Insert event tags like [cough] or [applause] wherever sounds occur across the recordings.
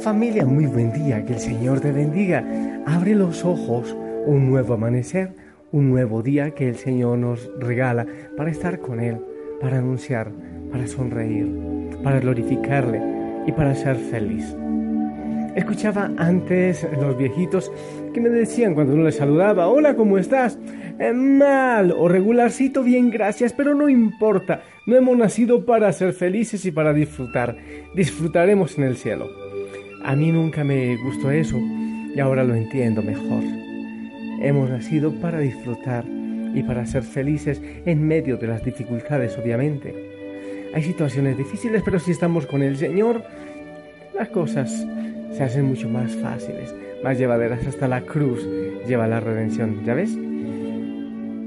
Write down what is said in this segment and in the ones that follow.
Familia, muy buen día, que el Señor te bendiga. Abre los ojos, un nuevo amanecer, un nuevo día que el Señor nos regala para estar con Él, para anunciar, para sonreír, para glorificarle y para ser feliz. Escuchaba antes los viejitos que me decían cuando uno les saludaba, hola, ¿cómo estás? Eh, mal o regularcito, bien, gracias, pero no importa, no hemos nacido para ser felices y para disfrutar, disfrutaremos en el cielo. A mí nunca me gustó eso y ahora lo entiendo mejor. Hemos nacido para disfrutar y para ser felices en medio de las dificultades, obviamente. Hay situaciones difíciles, pero si estamos con el Señor, las cosas se hacen mucho más fáciles, más llevaderas hasta la cruz lleva la redención, ¿ya ves?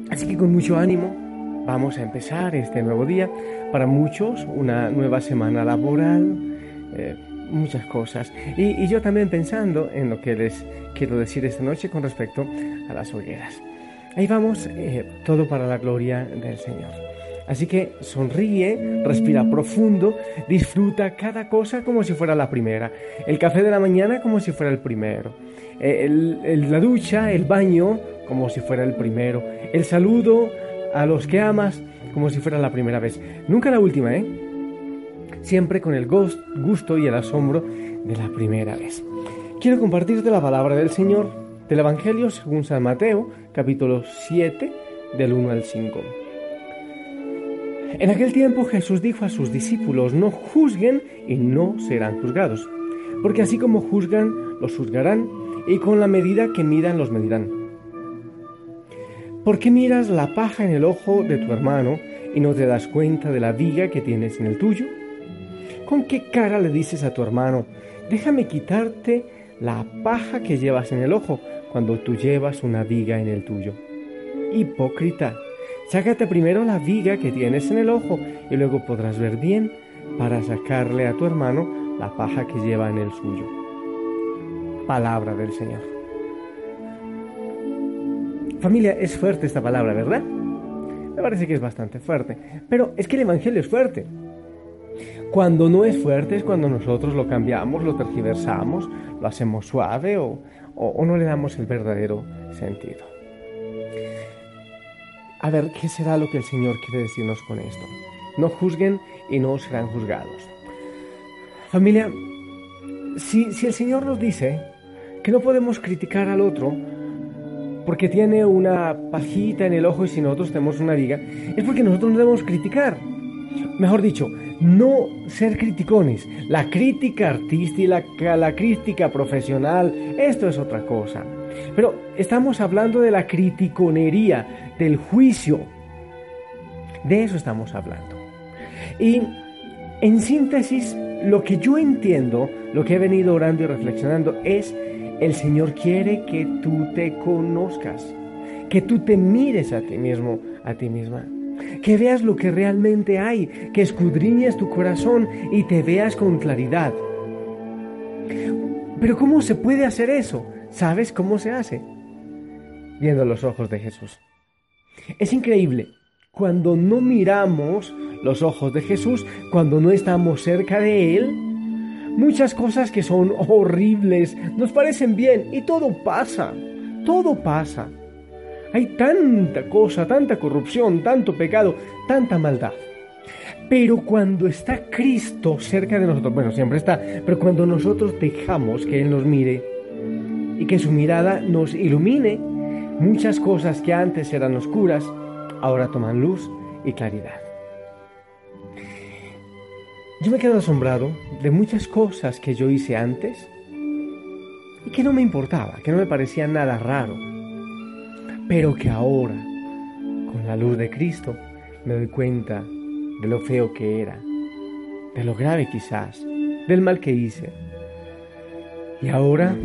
Así que con mucho ánimo vamos a empezar este nuevo día. Para muchos, una nueva semana laboral, eh, muchas cosas. Y, yo también pensando en lo que les quiero decir esta noche con respecto a las hogueras. Ahí vamos, eh, todo para la gloria del Señor. Así que sonríe, respira profundo, disfruta cada cosa como si fuera la primera. El café de la mañana como si fuera el primero. Eh, la ducha, el baño como si fuera el primero. El saludo a los que amas como si fuera la primera vez. Nunca la última, ¿eh? Siempre con el gusto y el asombro de la primera vez. Quiero compartirte la palabra del Señor del Evangelio según San Mateo, capítulo 7, del 1 al 5. En aquel tiempo Jesús dijo a sus discípulos, no juzguen y no serán juzgados, porque así como juzgan, los juzgarán, y con la medida que midan, los medirán. ¿Por qué miras la paja en el ojo de tu hermano y no te das cuenta de la viga que tienes en el tuyo? ¿Con qué cara le dices a tu hermano, déjame quitarte la paja que llevas en el ojo cuando tú llevas una viga en el tuyo? Hipócrita Sácate primero la viga que tienes en el ojo y luego podrás ver bien para sacarle a tu hermano la paja que lleva en el suyo. Palabra del Señor. Familia, es fuerte esta palabra, ¿verdad? Me parece que es bastante fuerte. Pero es que el Evangelio es fuerte. Cuando no es fuerte es cuando nosotros lo cambiamos, lo tergiversamos, lo hacemos suave o, o no le damos el verdadero sentido. A ver, ¿qué será lo que el Señor quiere decirnos con esto? No juzguen y no serán juzgados. Familia, si, si el Señor nos dice que no podemos criticar al otro porque tiene una pajita en el ojo y si nosotros tenemos una viga, es porque nosotros no debemos criticar. Mejor dicho, no ser criticones. La crítica artística, la, la crítica profesional, esto es otra cosa. Pero estamos hablando de la criticonería, del juicio. De eso estamos hablando. Y en síntesis, lo que yo entiendo, lo que he venido orando y reflexionando es, el Señor quiere que tú te conozcas, que tú te mires a ti mismo, a ti misma, que veas lo que realmente hay, que escudriñes tu corazón y te veas con claridad. Pero ¿cómo se puede hacer eso? ¿Sabes cómo se hace? Viendo los ojos de Jesús. Es increíble. Cuando no miramos los ojos de Jesús, cuando no estamos cerca de Él, muchas cosas que son horribles nos parecen bien y todo pasa. Todo pasa. Hay tanta cosa, tanta corrupción, tanto pecado, tanta maldad. Pero cuando está Cristo cerca de nosotros, bueno, siempre está, pero cuando nosotros dejamos que Él nos mire, y que su mirada nos ilumine. Muchas cosas que antes eran oscuras, ahora toman luz y claridad. Yo me quedo asombrado de muchas cosas que yo hice antes y que no me importaba, que no me parecía nada raro, pero que ahora, con la luz de Cristo, me doy cuenta de lo feo que era, de lo grave quizás, del mal que hice. Y ahora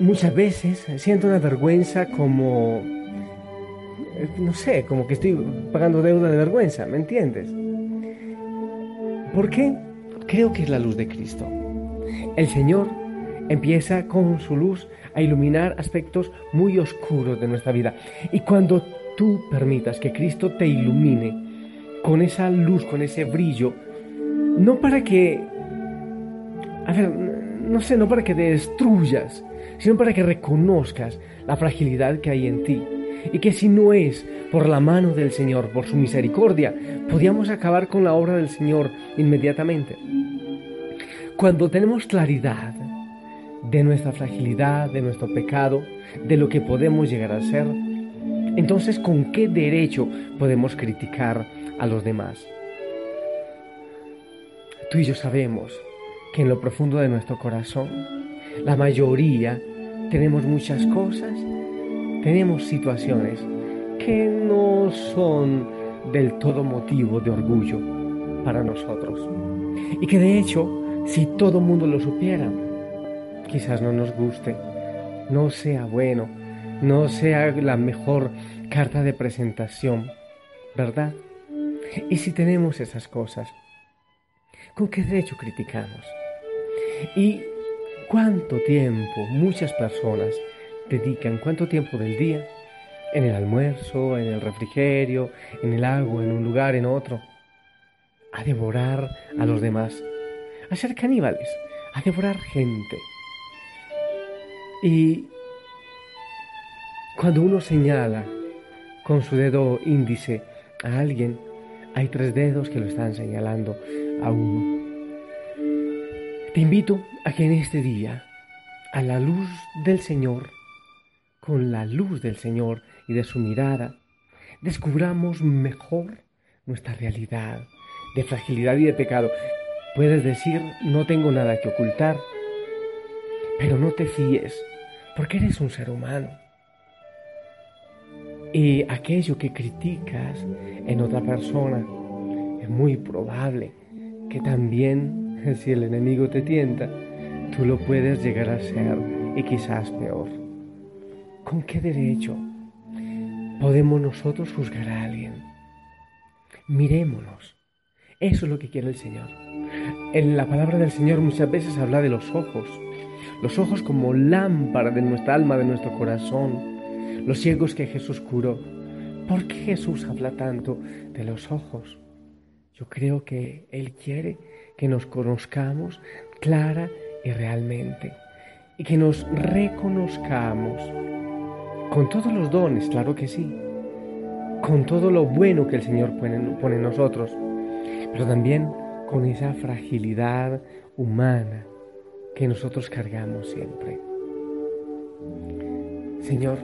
muchas veces siento una vergüenza como, no sé, como que estoy pagando deuda de vergüenza, ¿me entiendes? ¿Por qué? Creo que es la luz de Cristo. El Señor empieza con su luz a iluminar aspectos muy oscuros de nuestra vida. Y cuando tú permitas que Cristo te ilumine con esa luz, con ese brillo, no para que... A ver, no sé, no para que destruyas, sino para que reconozcas la fragilidad que hay en ti. Y que si no es por la mano del Señor, por su misericordia, podíamos acabar con la obra del Señor inmediatamente. Cuando tenemos claridad de nuestra fragilidad, de nuestro pecado, de lo que podemos llegar a ser, entonces ¿con qué derecho podemos criticar a los demás? Tú y yo sabemos que en lo profundo de nuestro corazón, la mayoría tenemos muchas cosas, tenemos situaciones que no son del todo motivo de orgullo para nosotros. Y que de hecho, si todo mundo lo supiera, quizás no nos guste, no sea bueno, no sea la mejor carta de presentación, ¿verdad? Y si tenemos esas cosas, ¿con qué derecho criticamos? ¿Y cuánto tiempo muchas personas dedican, cuánto tiempo del día, en el almuerzo, en el refrigerio, en el agua, en un lugar, en otro, a devorar a los demás, a ser caníbales, a devorar gente? Y cuando uno señala con su dedo índice a alguien, hay tres dedos que lo están señalando a uno. Te invito a que en este día, a la luz del Señor, con la luz del Señor y de su mirada, descubramos mejor nuestra realidad de fragilidad y de pecado. Puedes decir, no tengo nada que ocultar, pero no te fíes, porque eres un ser humano. Y aquello que criticas en otra persona es muy probable que también [laughs] si el enemigo te tienta, tú lo puedes llegar a ser y quizás peor. ¿Con qué derecho podemos nosotros juzgar a alguien? Mirémonos. Eso es lo que quiere el Señor. En la palabra del Señor muchas veces habla de los ojos. Los ojos como lámpara de nuestra alma, de nuestro corazón. Los ciegos que Jesús curó. ¿Por qué Jesús habla tanto de los ojos? Yo creo que Él quiere que nos conozcamos clara y realmente y que nos reconozcamos con todos los dones, claro que sí, con todo lo bueno que el Señor pone, en nosotros, pero también con esa fragilidad humana que nosotros cargamos siempre. Señor,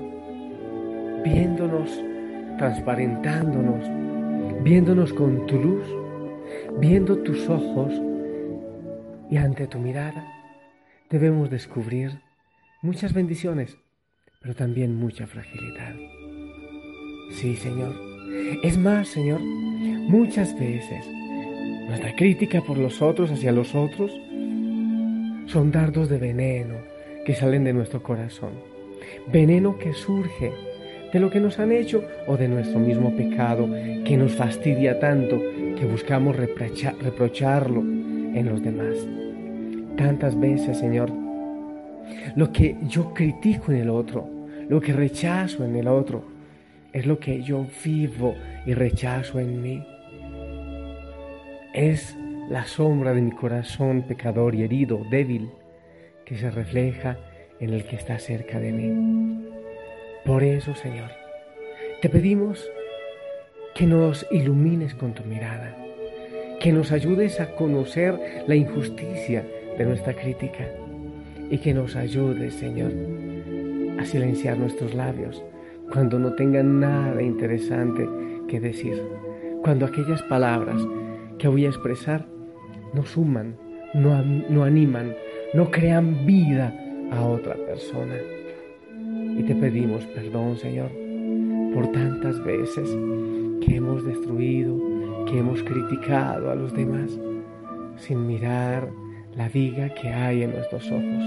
viéndonos, transparentándonos, viéndonos con tu luz, viendo tus ojos y ante tu mirada debemos descubrir muchas bendiciones, pero también mucha fragilidad. Sí, Señor. Es más, Señor, muchas veces nuestra crítica por los otros hacia los otros son dardos de veneno que salen de nuestro corazón. Veneno que surge de lo que nos han hecho o de nuestro mismo pecado que nos fastidia tanto que buscamos reprocharlo en los demás. Tantas veces, Señor, lo que yo critico en el otro, lo que rechazo en el otro, es lo que yo vivo y rechazo en mí. Es la sombra de mi corazón pecador y herido, débil, que se refleja en el que está cerca de mí. Por eso, Señor, te pedimos que nos ilumines con tu mirada, que nos ayudes a conocer la injusticia de nuestra crítica y que nos ayudes, Señor, a silenciar nuestros labios cuando no tengan nada interesante que decir, cuando aquellas palabras que voy a expresar no suman, no, no animan, no crean vida a otra persona. Y te pedimos perdón, Señor, por tantas veces que hemos destruido, que hemos criticado a los demás, sin mirar la viga que hay en nuestros ojos,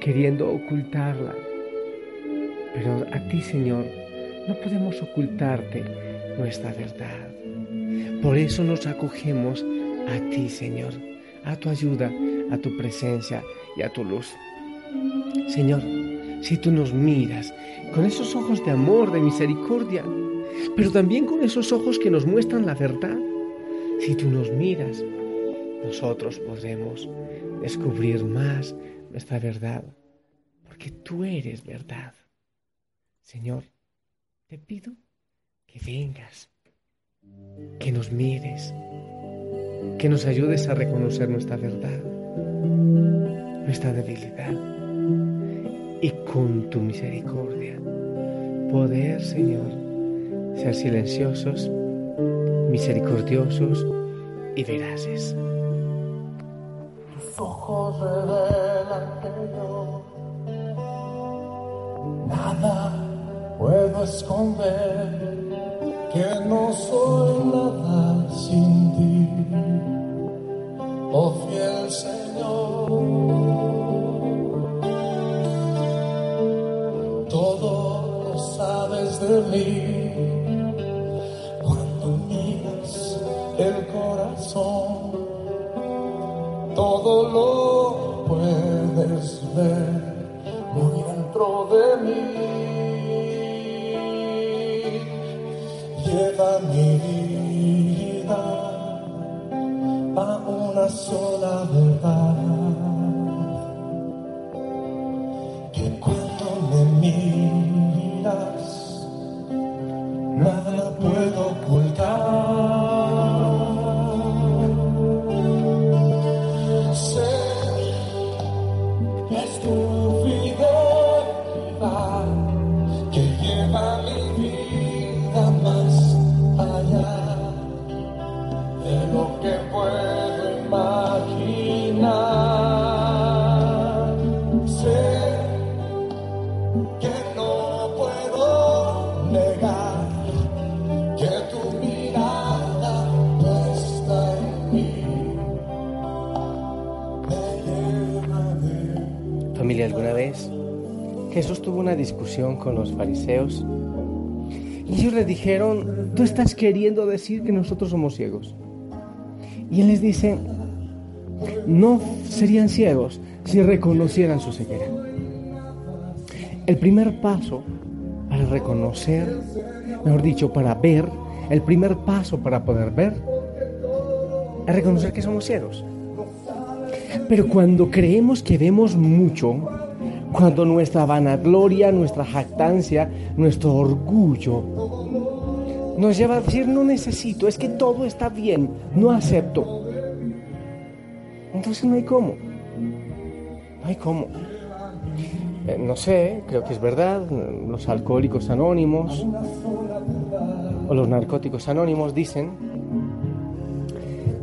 queriendo ocultarla. Pero a ti, Señor, no podemos ocultarte nuestra verdad. Por eso nos acogemos a ti, Señor, a tu ayuda, a tu presencia y a tu luz. Señor, si tú nos miras con esos ojos de amor, de misericordia, pero también con esos ojos que nos muestran la verdad. Si tú nos miras, nosotros podremos descubrir más nuestra verdad, porque tú eres verdad. Señor, te pido que vengas, que nos mires, que nos ayudes a reconocer nuestra verdad, nuestra debilidad y con tu misericordia poder, Señor, ser silenciosos, misericordiosos y veraces. Tus ojos revelan que yo nada puedo esconder, que no soy nada sin de mí cuando miras el corazón todo lo puedes ver muy dentro de mí. Lleva mi vida a una sola verdad. Jesús tuvo una discusión con los fariseos y ellos le dijeron, tú estás queriendo decir que nosotros somos ciegos. Y él les dice, no serían ciegos si reconocieran su ceguera. El primer paso para reconocer, mejor dicho, para ver, el primer paso para poder ver, es reconocer que somos ciegos. Pero cuando creemos que vemos mucho, cuando nuestra vanagloria, nuestra jactancia, nuestro orgullo nos lleva a decir no necesito, es que todo está bien, no acepto. Entonces no hay cómo. No hay cómo. Eh, no sé, creo que es verdad, los alcohólicos anónimos o los narcóticos anónimos dicen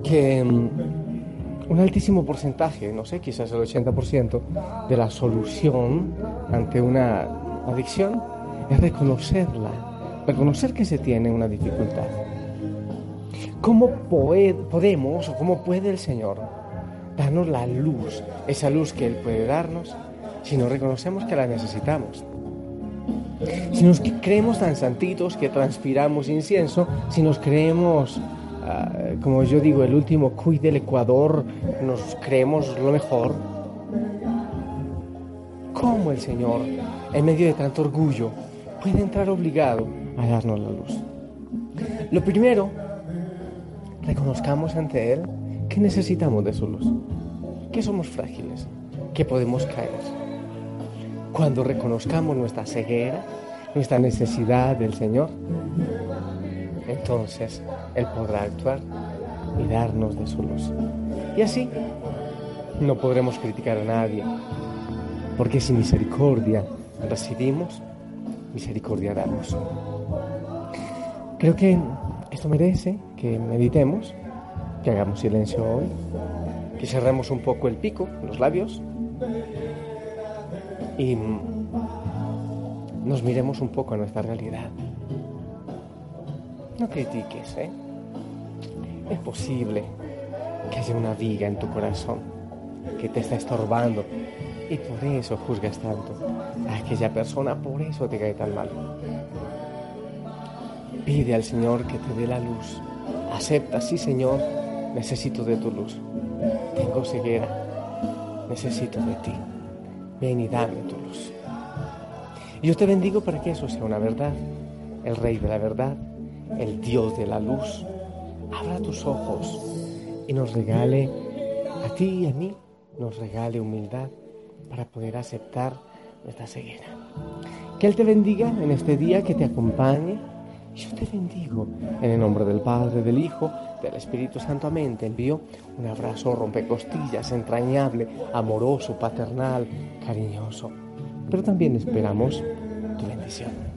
que mm, un altísimo porcentaje, no sé, quizás el 80% de la solución ante una adicción es reconocerla, reconocer que se tiene una dificultad. ¿Cómo podemos o cómo puede el Señor darnos la luz, esa luz que Él puede darnos, si no reconocemos que la necesitamos? Si nos creemos tan santitos que transpiramos incienso, si nos creemos, ah, como yo digo, el último cuy del Ecuador, nos creemos lo mejor, ¿cómo el Señor, en medio de tanto orgullo, puede entrar obligado a darnos la luz? Lo primero, reconozcamos ante Él que necesitamos de su luz, que somos frágiles, que podemos caer. Cuando reconozcamos nuestra ceguera, nuestra necesidad del Señor, entonces Él podrá actuar y darnos de su luz. Y así no podremos criticar a nadie, porque si misericordia recibimos, misericordia damos. Creo que esto merece que meditemos, que hagamos silencio hoy, que cerremos un poco el pico, los labios, y nos miremos un poco a nuestra realidad. No critiques, ¿eh? Es posible que haya una viga en tu corazón que te está estorbando y por eso juzgas tanto a aquella persona, por eso te cae tan mal. Pide al Señor que te dé la luz. Acepta, sí Señor, necesito de tu luz. Tengo ceguera, necesito de ti. Ven y dame tu luz. Y yo te bendigo para que eso sea una verdad. El Rey de la verdad, el Dios de la luz, abra tus ojos y nos regale a ti y a mí, nos regale humildad para poder aceptar nuestra ceguera. Que Él te bendiga en este día, que te acompañe. Yo te bendigo en el nombre del Padre, del Hijo, del Espíritu Santo. Amén. Te envío un abrazo rompecostillas, entrañable, amoroso, paternal, cariñoso. Pero también esperamos tu bendición.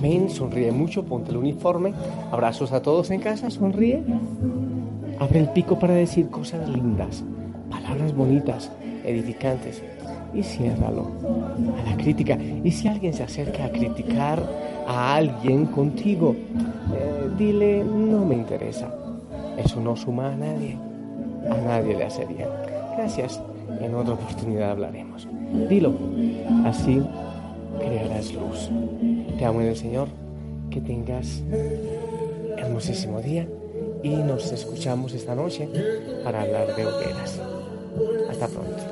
Amén. Sonríe mucho, ponte el uniforme. Abrazos a todos en casa, sonríe. Abre el pico para decir cosas lindas, palabras bonitas, edificantes. Y ciérralo a la crítica. Y si alguien se acerca a criticar a alguien contigo, eh, dile, no me interesa. Eso no suma a nadie. A nadie le hace bien. Gracias. En otra oportunidad hablaremos. Dilo. Así crearás luz. Te amo en el Señor. Que tengas hermosísimo día y nos escuchamos esta noche para hablar de hogueras. Hasta pronto.